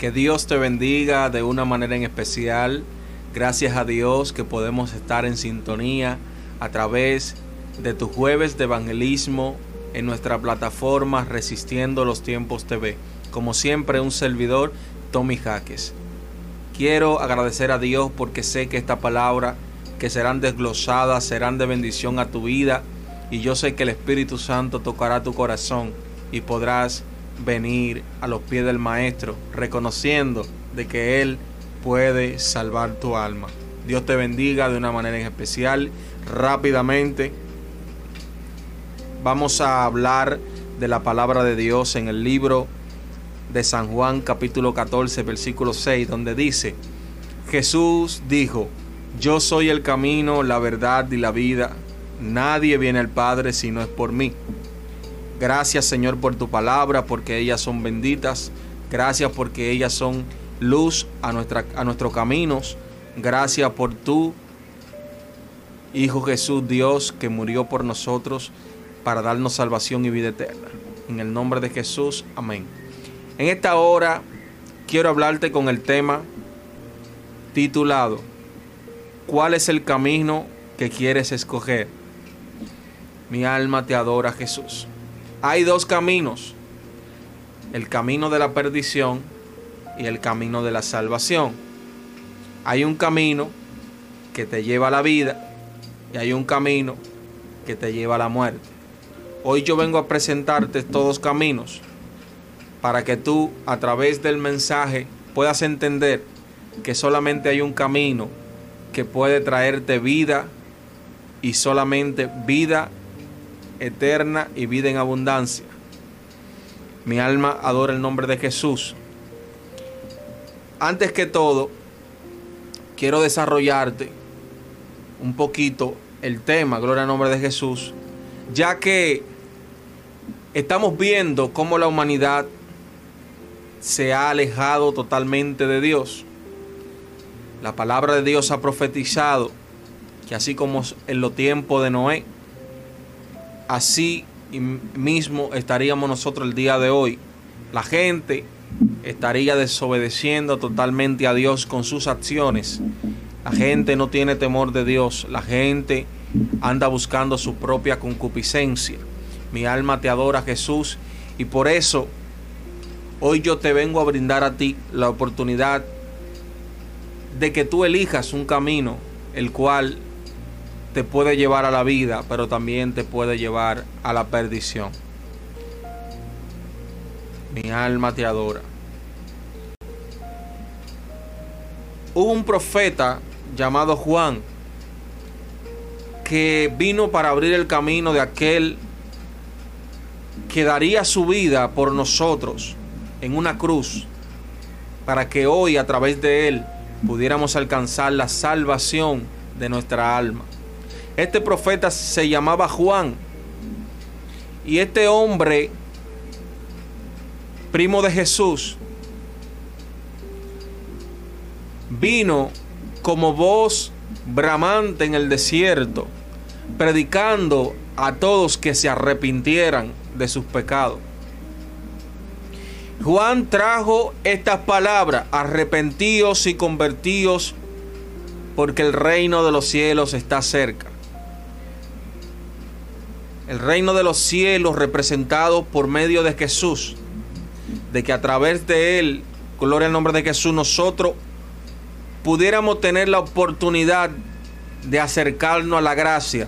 Que Dios te bendiga de una manera en especial. Gracias a Dios que podemos estar en sintonía a través de tu jueves de evangelismo en nuestra plataforma Resistiendo los Tiempos TV. Como siempre, un servidor, Tommy Jaques. Quiero agradecer a Dios porque sé que esta palabra que serán desglosadas serán de bendición a tu vida y yo sé que el Espíritu Santo tocará tu corazón y podrás venir a los pies del Maestro reconociendo de que Él puede salvar tu alma. Dios te bendiga de una manera en especial. Rápidamente vamos a hablar de la palabra de Dios en el libro de San Juan capítulo 14 versículo 6 donde dice, Jesús dijo, yo soy el camino, la verdad y la vida. Nadie viene al Padre si no es por mí. Gracias Señor por tu palabra, porque ellas son benditas. Gracias porque ellas son luz a, nuestra, a nuestros caminos. Gracias por tu Hijo Jesús Dios que murió por nosotros para darnos salvación y vida eterna. En el nombre de Jesús, amén. En esta hora quiero hablarte con el tema titulado ¿Cuál es el camino que quieres escoger? Mi alma te adora Jesús. Hay dos caminos, el camino de la perdición y el camino de la salvación. Hay un camino que te lleva a la vida y hay un camino que te lleva a la muerte. Hoy yo vengo a presentarte todos caminos para que tú a través del mensaje puedas entender que solamente hay un camino que puede traerte vida y solamente vida eterna y vida en abundancia. Mi alma adora el nombre de Jesús. Antes que todo, quiero desarrollarte un poquito el tema, gloria al nombre de Jesús, ya que estamos viendo cómo la humanidad se ha alejado totalmente de Dios. La palabra de Dios ha profetizado que así como en los tiempos de Noé, así mismo estaríamos nosotros el día de hoy. La gente estaría desobedeciendo totalmente a Dios con sus acciones. La gente no tiene temor de Dios. La gente anda buscando su propia concupiscencia. Mi alma te adora Jesús y por eso hoy yo te vengo a brindar a ti la oportunidad de que tú elijas un camino el cual te puede llevar a la vida, pero también te puede llevar a la perdición. Mi alma te adora. Hubo un profeta llamado Juan que vino para abrir el camino de aquel que daría su vida por nosotros en una cruz, para que hoy a través de él pudiéramos alcanzar la salvación de nuestra alma. Este profeta se llamaba Juan. Y este hombre, primo de Jesús, vino como voz bramante en el desierto, predicando a todos que se arrepintieran de sus pecados. Juan trajo estas palabras, arrepentíos y convertíos, porque el reino de los cielos está cerca el reino de los cielos representado por medio de Jesús, de que a través de Él, gloria al nombre de Jesús, nosotros pudiéramos tener la oportunidad de acercarnos a la gracia.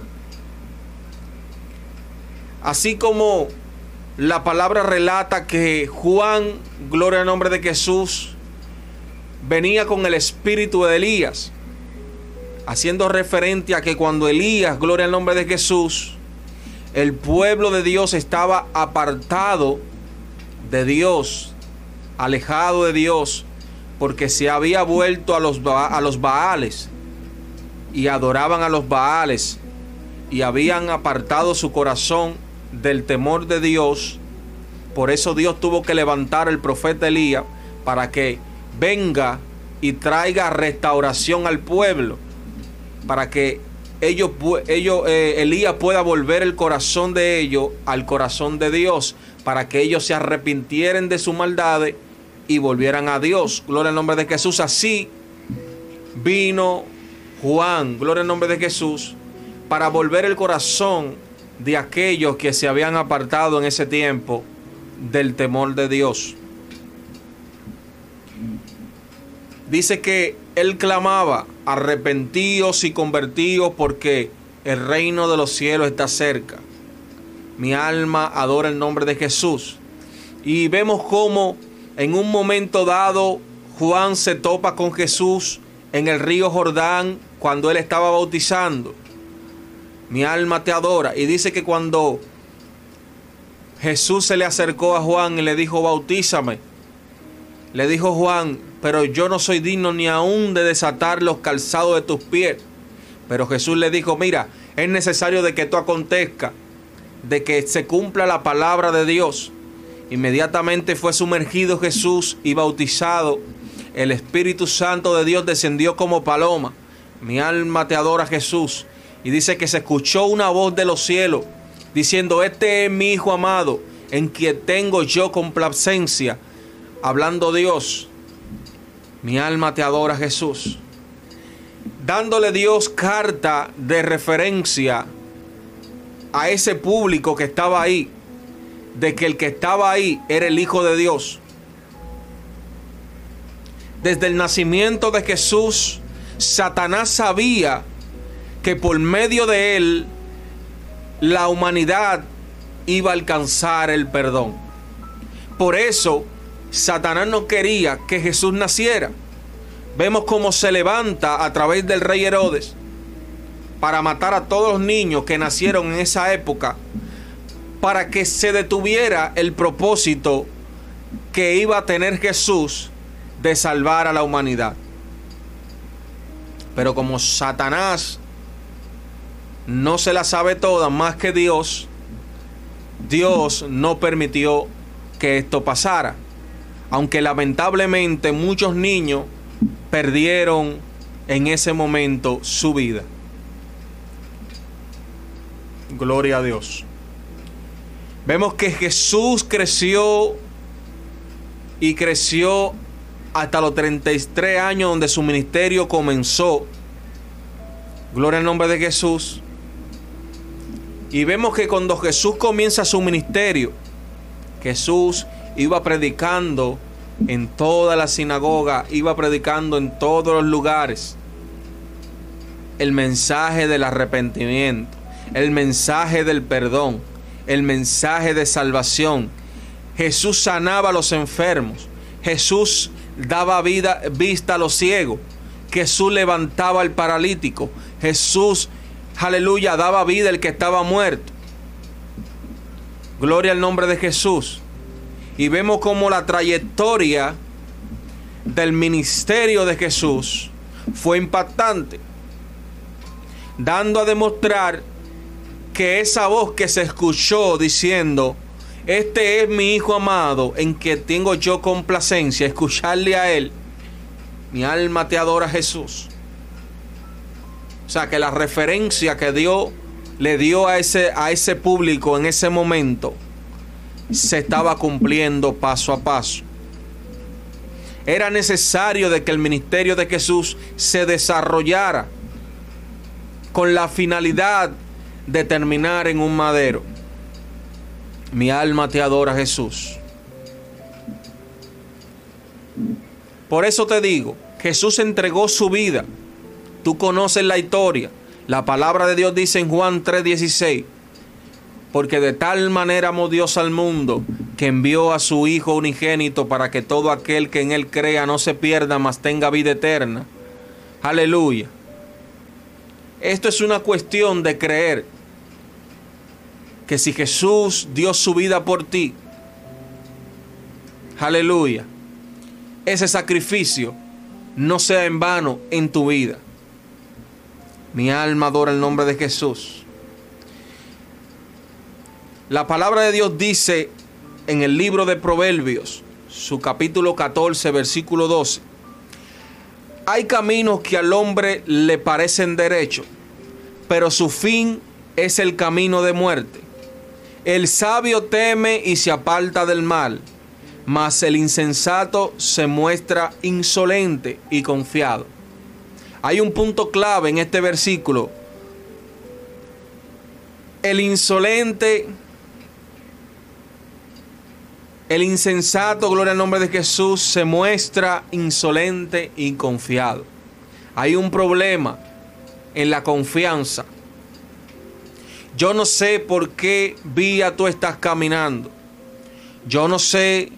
Así como la palabra relata que Juan, gloria al nombre de Jesús, venía con el espíritu de Elías, haciendo referente a que cuando Elías, gloria al nombre de Jesús, el pueblo de Dios estaba apartado de Dios, alejado de Dios, porque se había vuelto a los, a los Baales y adoraban a los Baales y habían apartado su corazón del temor de Dios. Por eso Dios tuvo que levantar el profeta Elías para que venga y traiga restauración al pueblo, para que ellos, ellos eh, Elías pueda volver el corazón de ellos al corazón de Dios, para que ellos se arrepintieran de sus maldades y volvieran a Dios. Gloria al nombre de Jesús. Así vino Juan, gloria al nombre de Jesús, para volver el corazón de aquellos que se habían apartado en ese tiempo del temor de Dios. Dice que él clamaba, arrepentíos y convertíos porque el reino de los cielos está cerca. Mi alma adora el nombre de Jesús. Y vemos cómo en un momento dado Juan se topa con Jesús en el río Jordán cuando él estaba bautizando. Mi alma te adora. Y dice que cuando Jesús se le acercó a Juan y le dijo, bautízame, le dijo Juan, pero yo no soy digno ni aún de desatar los calzados de tus pies. Pero Jesús le dijo, mira, es necesario de que esto acontezca, de que se cumpla la palabra de Dios. Inmediatamente fue sumergido Jesús y bautizado. El Espíritu Santo de Dios descendió como paloma. Mi alma te adora Jesús. Y dice que se escuchó una voz de los cielos diciendo, este es mi Hijo amado, en quien tengo yo complacencia. Hablando Dios, mi alma te adora Jesús. Dándole Dios carta de referencia a ese público que estaba ahí, de que el que estaba ahí era el Hijo de Dios. Desde el nacimiento de Jesús, Satanás sabía que por medio de él la humanidad iba a alcanzar el perdón. Por eso Satanás no quería que Jesús naciera. Vemos cómo se levanta a través del rey Herodes para matar a todos los niños que nacieron en esa época, para que se detuviera el propósito que iba a tener Jesús de salvar a la humanidad. Pero como Satanás no se la sabe toda más que Dios, Dios no permitió que esto pasara. Aunque lamentablemente muchos niños perdieron en ese momento su vida. Gloria a Dios. Vemos que Jesús creció y creció hasta los 33 años donde su ministerio comenzó. Gloria al nombre de Jesús. Y vemos que cuando Jesús comienza su ministerio, Jesús iba predicando en toda la sinagoga, iba predicando en todos los lugares el mensaje del arrepentimiento, el mensaje del perdón, el mensaje de salvación. Jesús sanaba a los enfermos, Jesús daba vida, vista a los ciegos, Jesús levantaba al paralítico, Jesús aleluya, daba vida el que estaba muerto. Gloria al nombre de Jesús. Y vemos como la trayectoria del ministerio de Jesús fue impactante, dando a demostrar que esa voz que se escuchó diciendo, este es mi Hijo amado en que tengo yo complacencia, escucharle a Él, mi alma te adora Jesús. O sea, que la referencia que Dios le dio a ese, a ese público en ese momento se estaba cumpliendo paso a paso. Era necesario de que el ministerio de Jesús se desarrollara con la finalidad de terminar en un madero. Mi alma te adora Jesús. Por eso te digo, Jesús entregó su vida Tú conoces la historia. La palabra de Dios dice en Juan 3:16, porque de tal manera amó Dios al mundo que envió a su Hijo unigénito para que todo aquel que en Él crea no se pierda, mas tenga vida eterna. Aleluya. Esto es una cuestión de creer que si Jesús dio su vida por ti, aleluya, ese sacrificio no sea en vano en tu vida. Mi alma adora el nombre de Jesús. La palabra de Dios dice en el libro de Proverbios, su capítulo 14, versículo 12. Hay caminos que al hombre le parecen derechos, pero su fin es el camino de muerte. El sabio teme y se aparta del mal, mas el insensato se muestra insolente y confiado. Hay un punto clave en este versículo. El insolente, el insensato, gloria al nombre de Jesús, se muestra insolente y confiado. Hay un problema en la confianza. Yo no sé por qué vía tú estás caminando. Yo no sé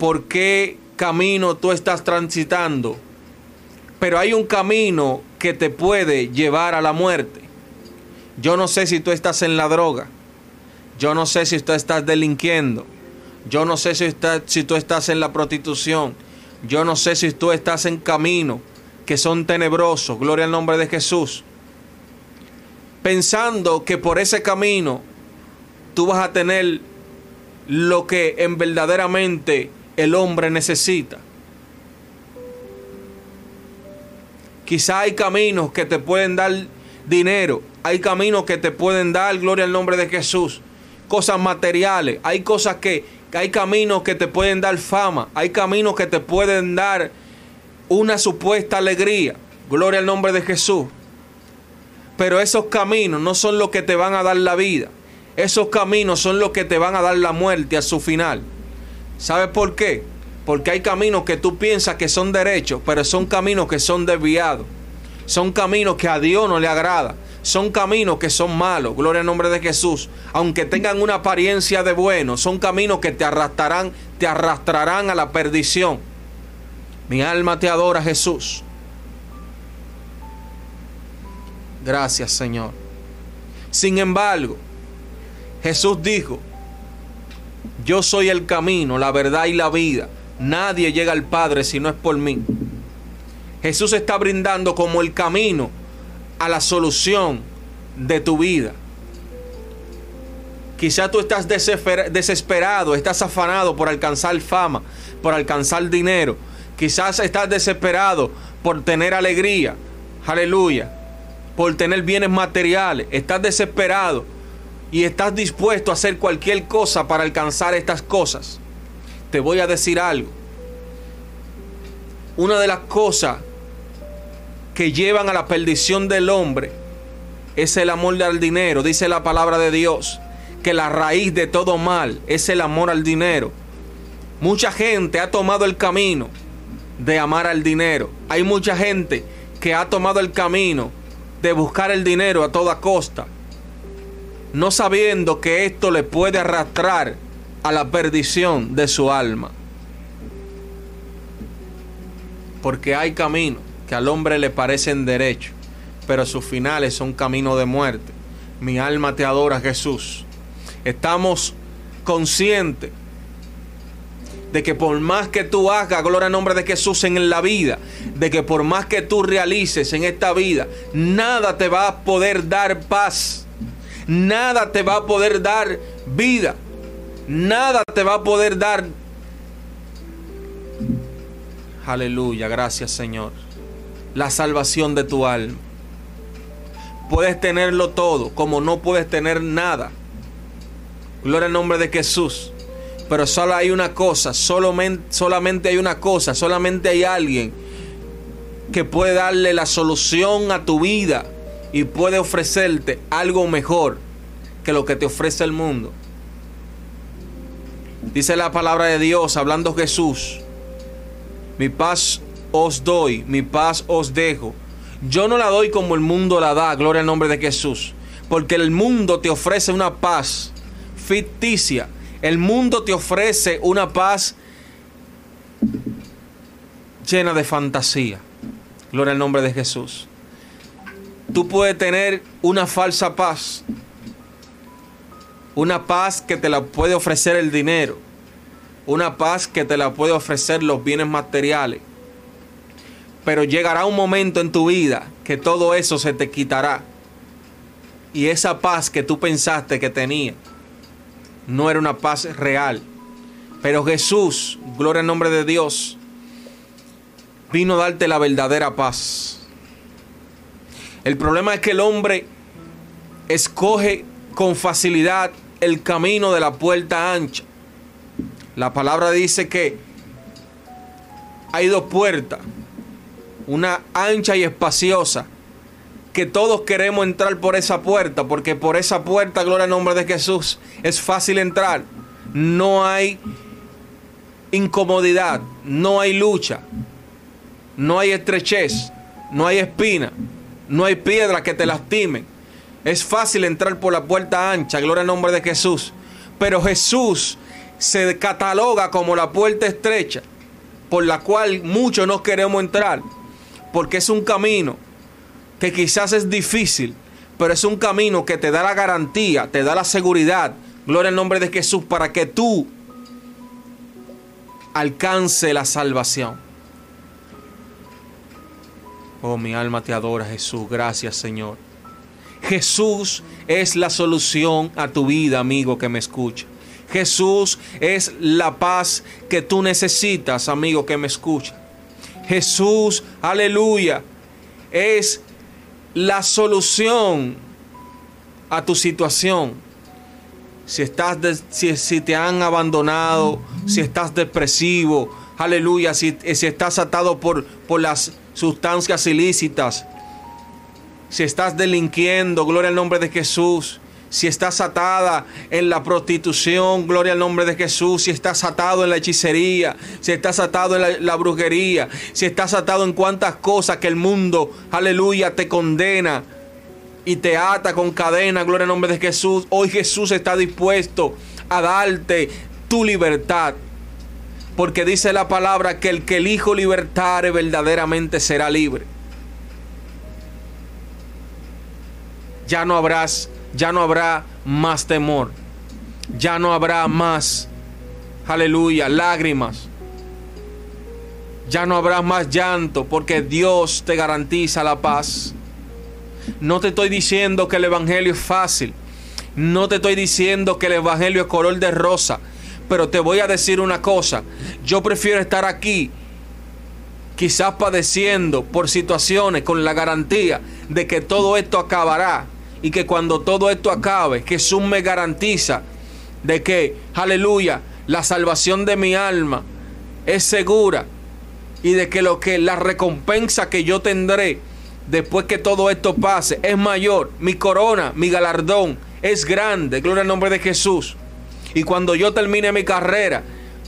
por qué camino tú estás transitando. Pero hay un camino que te puede llevar a la muerte. Yo no sé si tú estás en la droga. Yo no sé si tú estás delinquiendo. Yo no sé si, está, si tú estás en la prostitución. Yo no sé si tú estás en camino que son tenebrosos. Gloria al nombre de Jesús. Pensando que por ese camino tú vas a tener lo que en verdaderamente el hombre necesita. Quizá hay caminos que te pueden dar dinero, hay caminos que te pueden dar gloria al nombre de Jesús, cosas materiales, hay cosas que hay caminos que te pueden dar fama, hay caminos que te pueden dar una supuesta alegría, gloria al nombre de Jesús. Pero esos caminos no son los que te van a dar la vida. Esos caminos son los que te van a dar la muerte a su final. ¿Sabes por qué? Porque hay caminos que tú piensas que son derechos, pero son caminos que son desviados. Son caminos que a Dios no le agrada. Son caminos que son malos. Gloria al nombre de Jesús. Aunque tengan una apariencia de bueno, son caminos que te arrastrarán, te arrastrarán a la perdición. Mi alma te adora, Jesús. Gracias, Señor. Sin embargo, Jesús dijo, yo soy el camino, la verdad y la vida. Nadie llega al Padre si no es por mí. Jesús está brindando como el camino a la solución de tu vida. Quizá tú estás desesperado, estás afanado por alcanzar fama, por alcanzar dinero. Quizás estás desesperado por tener alegría. Aleluya. Por tener bienes materiales. Estás desesperado y estás dispuesto a hacer cualquier cosa para alcanzar estas cosas, te voy a decir algo. Una de las cosas que llevan a la perdición del hombre es el amor al dinero, dice la palabra de Dios, que la raíz de todo mal es el amor al dinero. Mucha gente ha tomado el camino de amar al dinero. Hay mucha gente que ha tomado el camino de buscar el dinero a toda costa no sabiendo que esto le puede arrastrar a la perdición de su alma. Porque hay caminos que al hombre le parecen derechos, pero sus finales son caminos de muerte. Mi alma te adora, Jesús. Estamos conscientes de que por más que tú hagas, gloria al nombre de Jesús en la vida, de que por más que tú realices en esta vida, nada te va a poder dar paz nada te va a poder dar vida. Nada te va a poder dar. Aleluya, gracias Señor. La salvación de tu alma. Puedes tenerlo todo, como no puedes tener nada. Gloria al nombre de Jesús. Pero solo hay una cosa, solamente, solamente hay una cosa, solamente hay alguien que puede darle la solución a tu vida y puede ofrecerte algo mejor que lo que te ofrece el mundo. Dice la palabra de Dios, hablando Jesús, mi paz os doy, mi paz os dejo. Yo no la doy como el mundo la da, gloria al nombre de Jesús. Porque el mundo te ofrece una paz ficticia. El mundo te ofrece una paz llena de fantasía. Gloria al nombre de Jesús tú puedes tener una falsa paz. Una paz que te la puede ofrecer el dinero. Una paz que te la puede ofrecer los bienes materiales. Pero llegará un momento en tu vida que todo eso se te quitará. Y esa paz que tú pensaste que tenía no era una paz real. Pero Jesús, gloria al nombre de Dios, vino a darte la verdadera paz. El problema es que el hombre escoge con facilidad el camino de la puerta ancha. La palabra dice que hay dos puertas, una ancha y espaciosa, que todos queremos entrar por esa puerta, porque por esa puerta, gloria al nombre de Jesús, es fácil entrar. No hay incomodidad, no hay lucha, no hay estrechez, no hay espina, no hay piedra que te lastimen. Es fácil entrar por la puerta ancha, gloria al nombre de Jesús. Pero Jesús se cataloga como la puerta estrecha, por la cual muchos no queremos entrar, porque es un camino que quizás es difícil, pero es un camino que te da la garantía, te da la seguridad, gloria al nombre de Jesús, para que tú alcance la salvación. Oh, mi alma te adora, Jesús. Gracias, Señor. Jesús es la solución a tu vida, amigo que me escucha. Jesús es la paz que tú necesitas, amigo que me escucha. Jesús, aleluya, es la solución a tu situación. Si, estás si, si, te han abandonado, si estás depresivo, aleluya, si, si estás atado por, por las sustancias ilícitas, si estás delinquiendo, gloria al nombre de Jesús. Si estás atada en la prostitución, gloria al nombre de Jesús. Si estás atado en la hechicería, si estás atado en la, brujería, si estás atado en cuantas cosas que el mundo, aleluya, te condena y te ata con cadena, gloria al nombre de Jesús. Hoy Jesús está dispuesto a darte tu libertad. Porque dice la palabra que el que el Hijo libertare verdaderamente será libre. Ya no habrás, ya no habrá más temor. Ya no habrá más, aleluya, lágrimas. Ya no habrá más llanto porque Dios te garantiza la paz. No te estoy diciendo que el Evangelio es fácil. No te estoy diciendo que el Evangelio es color de rosa. Pero te voy a decir una cosa. Yo prefiero estar aquí quizás padeciendo por situaciones con la garantía de que todo esto acabará y que cuando todo esto acabe, Jesús me garantiza de que, aleluya, la salvación de mi alma es segura y de que lo que la recompensa que yo tendré después que todo esto pase es mayor, mi corona, mi galardón es grande, gloria al nombre de Jesús. Y cuando yo termine mi carrera,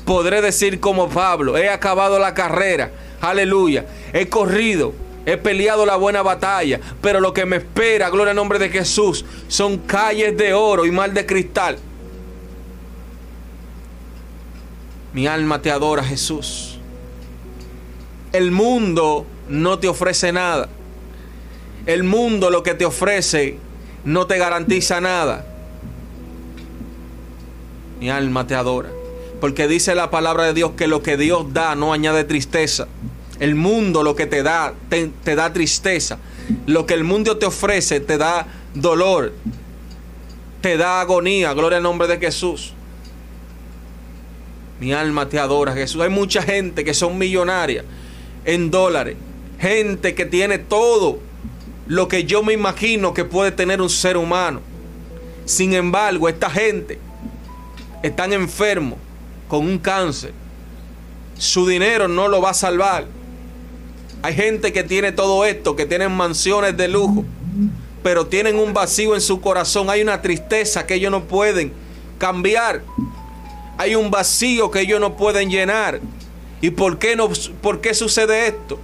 podré decir como Pablo, he acabado la carrera, aleluya, he corrido, he peleado la buena batalla, pero lo que me espera, gloria al nombre de Jesús, son calles de oro y mal de cristal. Mi alma te adora, Jesús. El mundo no te ofrece nada. El mundo lo que te ofrece no te garantiza nada. Mi alma te adora. Porque dice la palabra de Dios que lo que Dios da no añade tristeza. El mundo lo que te da, te, da tristeza. Lo que el mundo te ofrece te da dolor. Te da agonía. Gloria al nombre de Jesús. Mi alma te adora, Jesús. Hay mucha gente que son millonarias en dólares. Gente que tiene todo lo que yo me imagino que puede tener un ser humano. Sin embargo, esta gente están enfermos con un cáncer. Su dinero no lo va a salvar. Hay gente que tiene todo esto, que tienen mansiones de lujo, pero tienen un vacío en su corazón. Hay una tristeza que ellos no pueden cambiar. Hay un vacío que ellos no pueden llenar. ¿Y por qué, no, por qué sucede esto?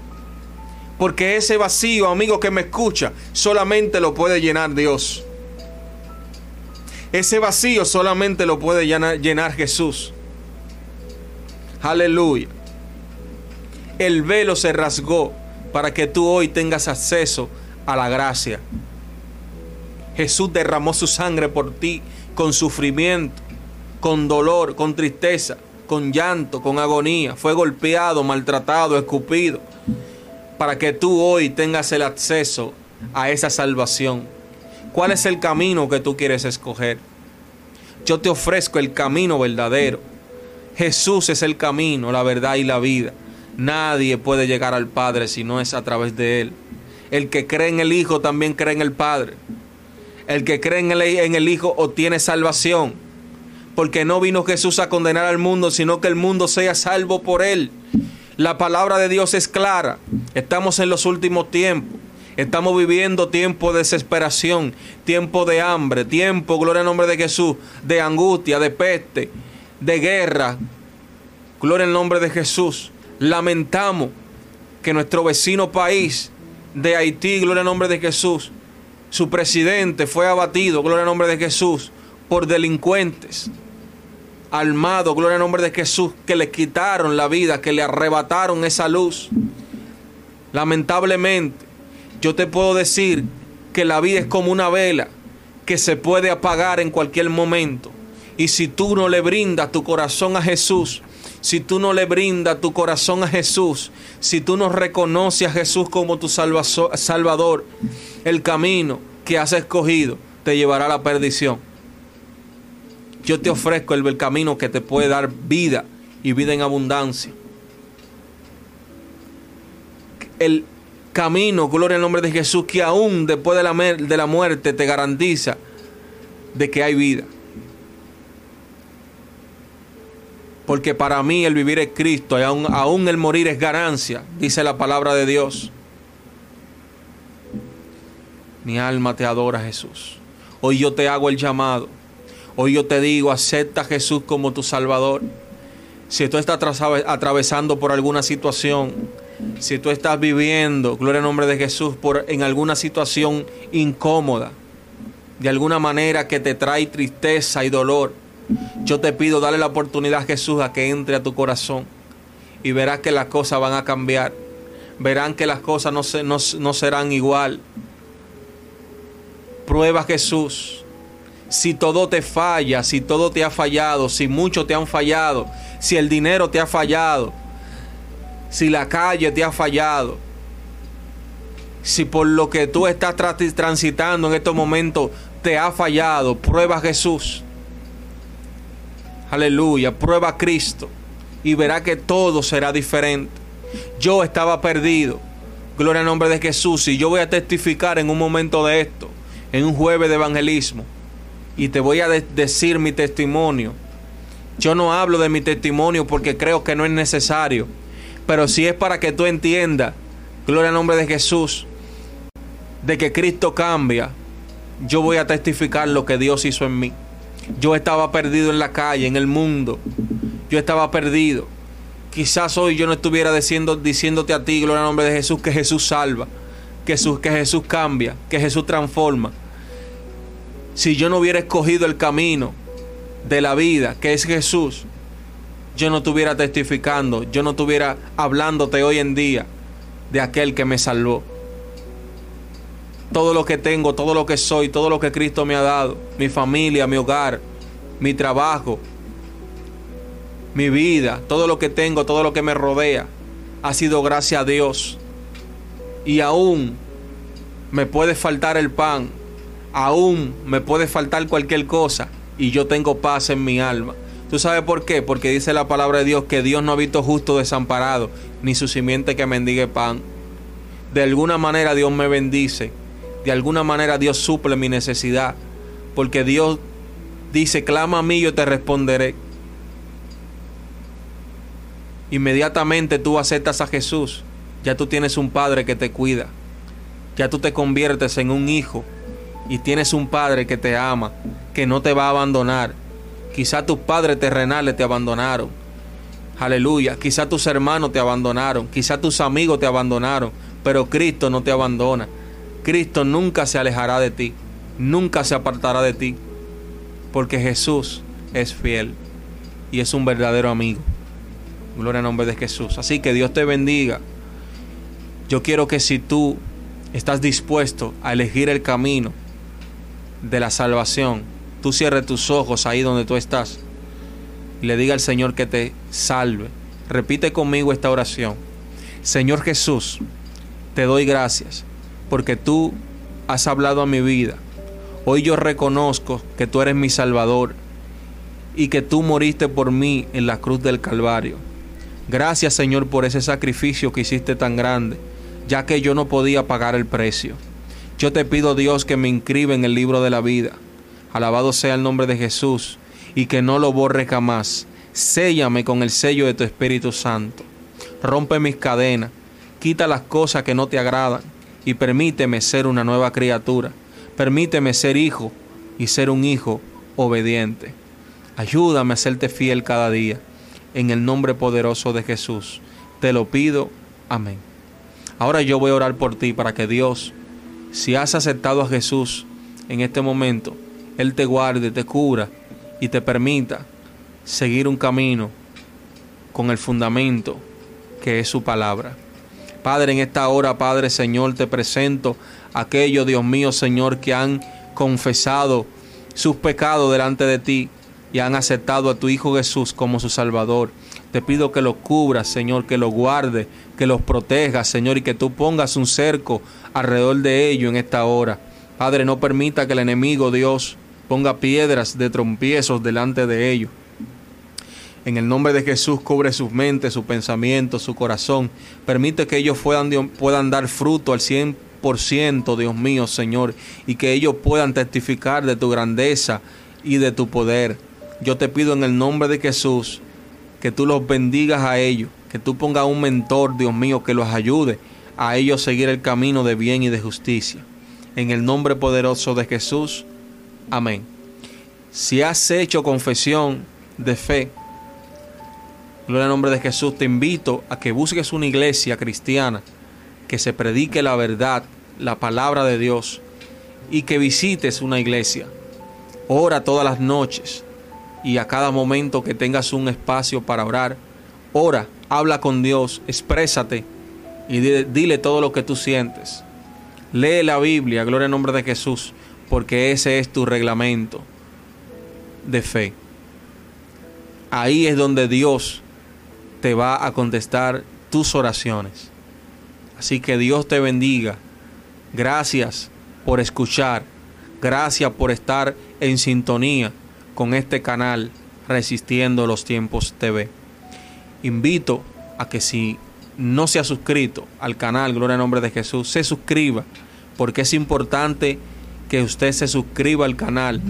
Porque ese vacío, amigo que me escucha, solamente lo puede llenar Dios. Ese vacío solamente lo puede llenar, llenar Jesús. Aleluya. El velo se rasgó para que tú hoy tengas acceso a la gracia. Jesús derramó su sangre por ti con sufrimiento, con dolor, con tristeza, con llanto, con agonía. Fue golpeado, maltratado, escupido, para que tú hoy tengas el acceso a esa salvación. ¿Cuál es el camino que tú quieres escoger? Yo te ofrezco el camino verdadero. Jesús es el camino, la verdad y la vida. Nadie puede llegar al Padre si no es a través de Él. El que cree en el Hijo también cree en el Padre. El que cree en el, en el Hijo obtiene salvación. porque no vino Jesús a condenar al mundo, sino que el mundo sea salvo por él. La palabra de Dios es clara. Estamos en los últimos tiempos. Estamos viviendo tiempo de desesperación, tiempo de hambre, tiempo, gloria al nombre de Jesús, de angustia, de peste, de guerra. Gloria al nombre de Jesús. Lamentamos que nuestro vecino país de Haití, gloria al nombre de Jesús, su presidente fue abatido, gloria al nombre de Jesús, por delincuentes armados, gloria al nombre de Jesús, que le quitaron la vida, que le arrebataron esa luz. Lamentablemente, yo te puedo decir que la vida es como una vela que se puede apagar en cualquier momento. Y si tú no le brindas tu corazón a Jesús, si tú no le brindas tu corazón a Jesús, si tú no reconoces a Jesús como tu Salvador, el camino que has escogido te llevará a la perdición. Yo te ofrezco el, camino que te puede dar vida y vida en abundancia. El camino, gloria al nombre de Jesús, que aún después de la, de la muerte te garantiza de que hay vida. Porque para mí el vivir es Cristo y aún, aún el morir es ganancia, dice la palabra de Dios. Mi alma te adora, Jesús. Hoy yo te hago el llamado. Hoy yo te digo, acepta a Jesús como tu Salvador. Si tú estás atravesando por alguna situación, si tú estás viviendo, gloria al nombre de Jesús, por, en alguna situación incómoda, de alguna manera que te trae tristeza y dolor, yo te pido darle la oportunidad a Jesús a que entre a tu corazón y verás que las cosas van a cambiar. Verán que las cosas no, se, no, no serán igual. Prueba Jesús. Si todo te falla, si todo te ha fallado, si muchos te han fallado, si el dinero te ha fallado, si la calle te ha fallado, si por lo que tú estás transitando en estos momentos te ha fallado, prueba Jesús. Aleluya, prueba a Cristo y verá que todo será diferente. Yo estaba perdido. Gloria al nombre de Jesús. Y yo voy a testificar en un momento de esto en un jueves de evangelismo y te voy a decir mi testimonio. Yo no hablo de mi testimonio porque creo que no es necesario, pero si es para que tú entiendas, gloria al nombre de Jesús, de que Cristo cambia, yo voy a testificar lo que Dios hizo en mí. Yo estaba perdido en la calle, en el mundo. Yo estaba perdido. Quizás hoy yo no estuviera diciéndote a ti, gloria al nombre de Jesús, que Jesús salva que Jesús, que Jesús cambia, que Jesús transforma. Si yo no hubiera escogido el camino de la vida, que es Jesús, yo no estuviera testificando, yo no estuviera hablándote hoy en día de aquel que me salvó. Todo lo que tengo, todo lo que soy, todo lo que Cristo me ha dado, mi familia, mi hogar, mi trabajo, mi vida, todo lo que tengo, todo lo que me rodea, ha sido gracias a Dios y aún me puede faltar el pan, aún me puede faltar cualquier cosa y yo tengo paz en mi alma. ¿Tú sabes por qué? Porque dice la palabra de Dios que Dios no ha visto justo desamparado, ni su simiente que mendigue pan. De alguna manera Dios me bendice, de alguna manera Dios suple mi necesidad, porque Dios dice, clama a mí, yo te responderé. Inmediatamente tú aceptas a Jesús ya tú tienes un padre que te cuida. Ya tú te conviertes en un hijo y tienes un padre que te ama, que no te va a abandonar. Quizá tus padres terrenales te abandonaron. Aleluya. Quizá tus hermanos te abandonaron. Quizá tus amigos te abandonaron. Pero Cristo no te abandona. Cristo nunca se alejará de ti. Nunca se apartará de ti. Porque Jesús es fiel y es un verdadero amigo. Gloria al nombre de Jesús. Así que Dios te bendiga. Yo quiero que si tú estás dispuesto a elegir el camino de la salvación, tú cierres tus ojos ahí donde tú estás y le diga al Señor que te salve. Repite conmigo esta oración. Señor Jesús, te doy gracias porque tú has hablado a mi vida. Hoy yo reconozco que tú eres mi Salvador y que tú moriste por mí en la cruz del Calvario. Gracias Señor por ese sacrificio que hiciste tan grande ya que yo no podía pagar el precio. Yo te pido Dios que me inscriba en el libro de la vida. Alabado sea el nombre de Jesús y que no lo borre jamás. Séllame con el sello de tu Espíritu Santo. Rompe mis cadenas, quita las cosas que no te agradan y permíteme ser una nueva criatura. Permíteme ser hijo y ser un hijo obediente. Ayúdame a serte fiel cada día. En el nombre poderoso de Jesús. Te lo pido. Amén. Ahora yo voy a orar por ti para que Dios, si has aceptado a Jesús en este momento, Él te guarde, te cura y te permita seguir un camino con el fundamento que es su palabra. Padre, en esta hora, Padre Señor, te presento aquellos, Dios mío, Señor, que han confesado sus pecados delante de ti y han aceptado a tu Hijo Jesús como su Salvador. Te pido que los cubras, Señor, que los guarde, que los protejas, Señor, y que tú pongas un cerco alrededor de ellos en esta hora. Padre, no permita que el enemigo, Dios, ponga piedras de trompiezos delante de ellos. En el nombre de Jesús, cubre sus mentes, su pensamiento, su corazón. Permite que ellos puedan, puedan dar fruto al 100%, Dios mío, Señor, y que ellos puedan testificar de tu grandeza y de tu poder. Yo te pido en el nombre de Jesús que tú los bendigas a ellos, que tú pongas un mentor, Dios mío, que los ayude a ellos seguir el camino de bien y de justicia. En el nombre poderoso de Jesús. Amén. Si has hecho confesión de fe, Gloria al nombre de Jesús, te invito a que busques una iglesia cristiana que se predique la verdad, la palabra de Dios y que visites una iglesia. Ora todas las noches y a cada momento que tengas un espacio para orar, ora, habla con Dios, exprésate y dile todo lo que tú sientes. Lee la Biblia, gloria al nombre de Jesús, porque ese es tu reglamento de fe. Ahí es donde Dios te va a contestar tus oraciones. Así que Dios te bendiga. Gracias por escuchar. Gracias por estar en sintonía con este canal Resistiendo los Tiempos TV. Invito a que si no se ha suscrito al canal Gloria al Nombre de Jesús, se suscriba, porque es importante que usted se suscriba al canal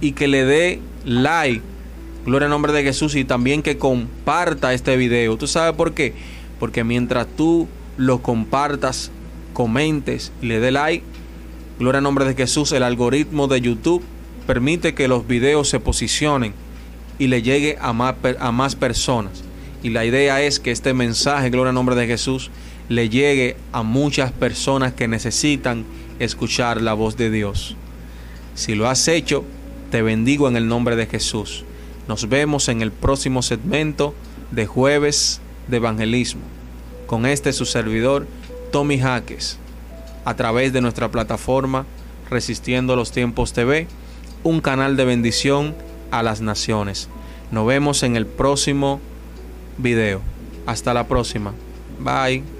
y que le dé like Gloria al nombre de Jesús y también que comparta este video. ¿Tú sabes por qué? Porque mientras tú lo compartas, comentes le dé like, gloria al nombre de Jesús, el algoritmo de YouTube permite que los videos se posicionen y le llegue a más, a más personas. Y la idea es que este mensaje, gloria al nombre de Jesús, le llegue a muchas personas que necesitan escuchar la voz de Dios. Si lo has hecho, te bendigo en el nombre de Jesús. Nos vemos en el próximo segmento de jueves de evangelismo con este su servidor Tommy Jaques a través de nuestra plataforma Resistiendo los Tiempos TV, un canal de bendición a las naciones. Nos vemos en el próximo video. Hasta la próxima. Bye.